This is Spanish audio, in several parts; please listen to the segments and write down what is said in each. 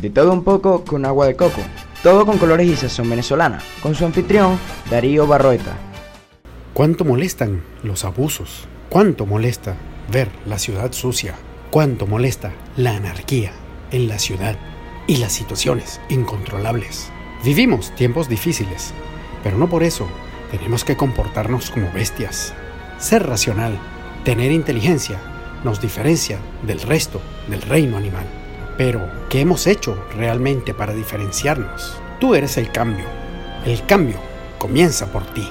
De todo un poco con agua de coco. Todo con colores y sazón venezolana. Con su anfitrión, Darío Barroeta. ¿Cuánto molestan los abusos? ¿Cuánto molesta ver la ciudad sucia? ¿Cuánto molesta la anarquía en la ciudad y las situaciones incontrolables? Vivimos tiempos difíciles, pero no por eso tenemos que comportarnos como bestias. Ser racional, tener inteligencia, nos diferencia del resto del reino animal. Pero, ¿qué hemos hecho realmente para diferenciarnos? Tú eres el cambio. El cambio comienza por ti.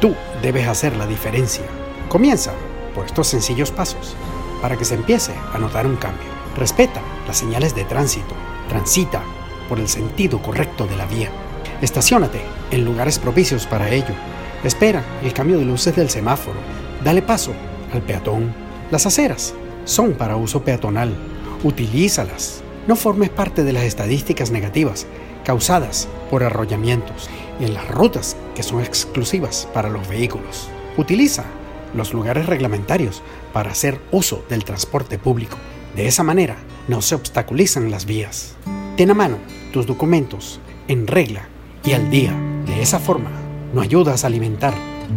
Tú debes hacer la diferencia. Comienza por estos sencillos pasos para que se empiece a notar un cambio. Respeta las señales de tránsito. Transita por el sentido correcto de la vía. Estaciónate en lugares propicios para ello. Espera el cambio de luces del semáforo. Dale paso al peatón. Las aceras son para uso peatonal. Utilízalas. No formes parte de las estadísticas negativas causadas por arrollamientos en las rutas que son exclusivas para los vehículos. Utiliza los lugares reglamentarios para hacer uso del transporte público. De esa manera no se obstaculizan las vías. Ten a mano tus documentos en regla y al día. De esa forma no ayudas a alimentar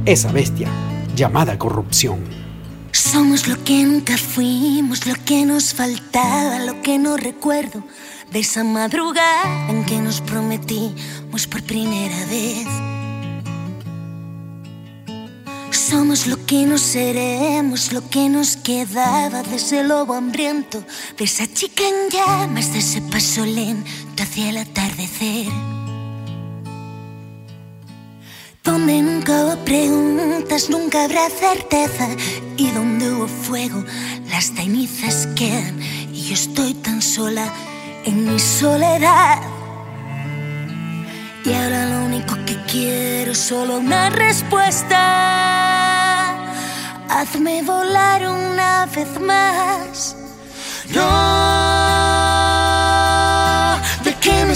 esa bestia llamada corrupción. Somos lo que nunca fuimos, lo que nos faltaba, lo que no recuerdo de esa madrugada en que nos prometimos por primera vez. Somos lo que no seremos, lo que nos quedaba de ese lobo hambriento, de esa chica en llamas, de ese paso lento hacia el atardecer. Donde nunca hubo preguntas, nunca habrá certeza. Y donde hubo fuego, las cenizas quedan. Y yo estoy tan sola en mi soledad. Y ahora lo único que quiero es solo una respuesta. Hazme volar una vez más. No, ¿de qué me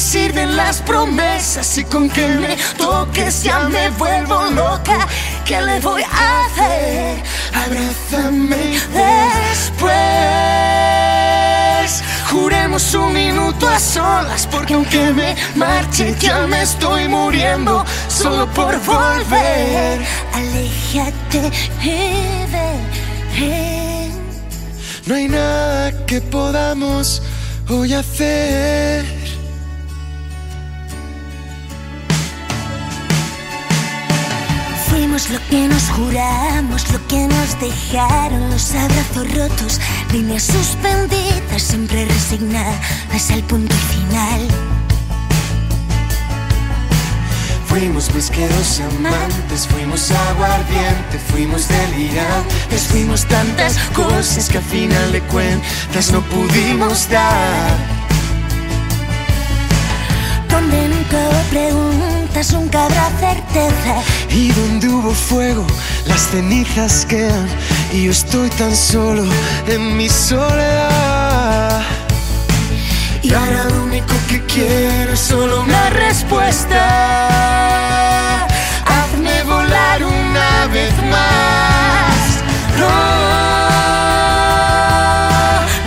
sirven las promesas? Y con que me toques ya me vuelvo loca. ¿Qué le voy a hacer? Abrázame después. Juremos un minuto a solas, porque aunque me marche ya me estoy muriendo solo por volver. Aléjate y ven. No hay nada que podamos hoy hacer. Lo que nos juramos, lo que nos dejaron los abrazos rotos, líneas suspendidas, siempre resignadas al punto final. Fuimos pesqueros amantes, fuimos aguardiente, fuimos delirantes, fuimos tantas cosas que al final de cuentas no pudimos dar. Donde nunca hubo preguntas, nunca habrá certeza. Y donde hubo fuego, las cenizas quedan. Y yo estoy tan solo en mi soledad. Y ahora lo único que quiero es solo una respuesta. Hazme volar una vez más. No,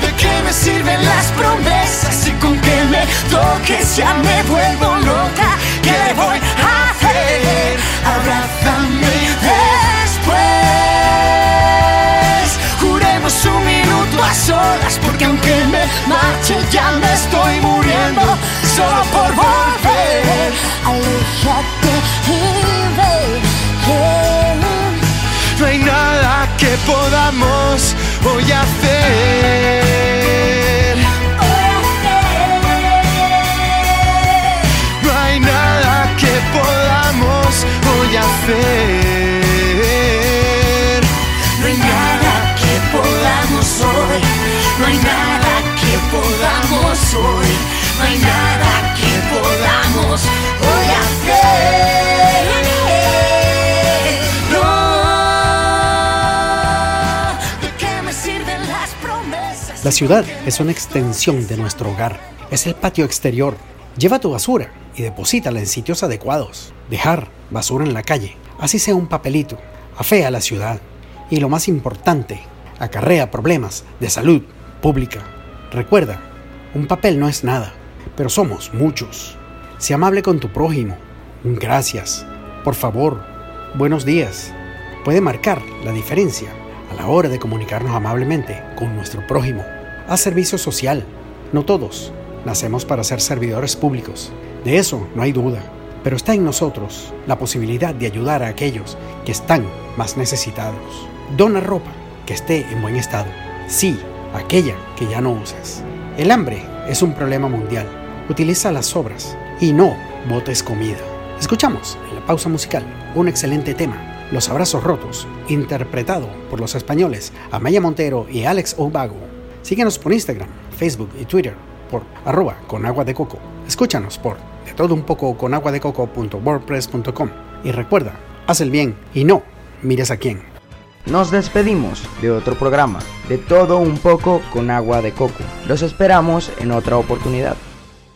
¿de qué me sirven las promesas? Y con que me toques ya me vuelvo loca. ¿Qué voy a hacer? Abrázame después. Juremos un minuto a solas, porque aunque me marche ya me estoy muriendo solo por volver. Aléjate y ven. No hay nada que podamos hoy hacer. La ciudad es una extensión de nuestro hogar. Es el patio exterior. Lleva tu basura y deposítala en sitios adecuados. Dejar basura en la calle, así sea un papelito, afea la ciudad. Y lo más importante, acarrea problemas de salud pública. Recuerda, un papel no es nada, pero somos muchos. Sea amable con tu prójimo. Gracias. Por favor. Buenos días. Puede marcar la diferencia a la hora de comunicarnos amablemente con nuestro prójimo. Haz servicio social. No todos nacemos para ser servidores públicos. De eso no hay duda. Pero está en nosotros la posibilidad de ayudar a aquellos que están más necesitados. Dona ropa que esté en buen estado. Sí, aquella que ya no usas. El hambre es un problema mundial. Utiliza las sobras y no botes comida. Escuchamos en la pausa musical un excelente tema, Los Abrazos Rotos, interpretado por los españoles Amaya Montero y Alex Obago. Síguenos por Instagram, Facebook y Twitter por arroba con agua de coco. Escúchanos por de todo un poco con agua de coco.wordpress.com. Y recuerda, haz el bien y no mires a quién. Nos despedimos de otro programa, de todo un poco con agua de coco. Los esperamos en otra oportunidad.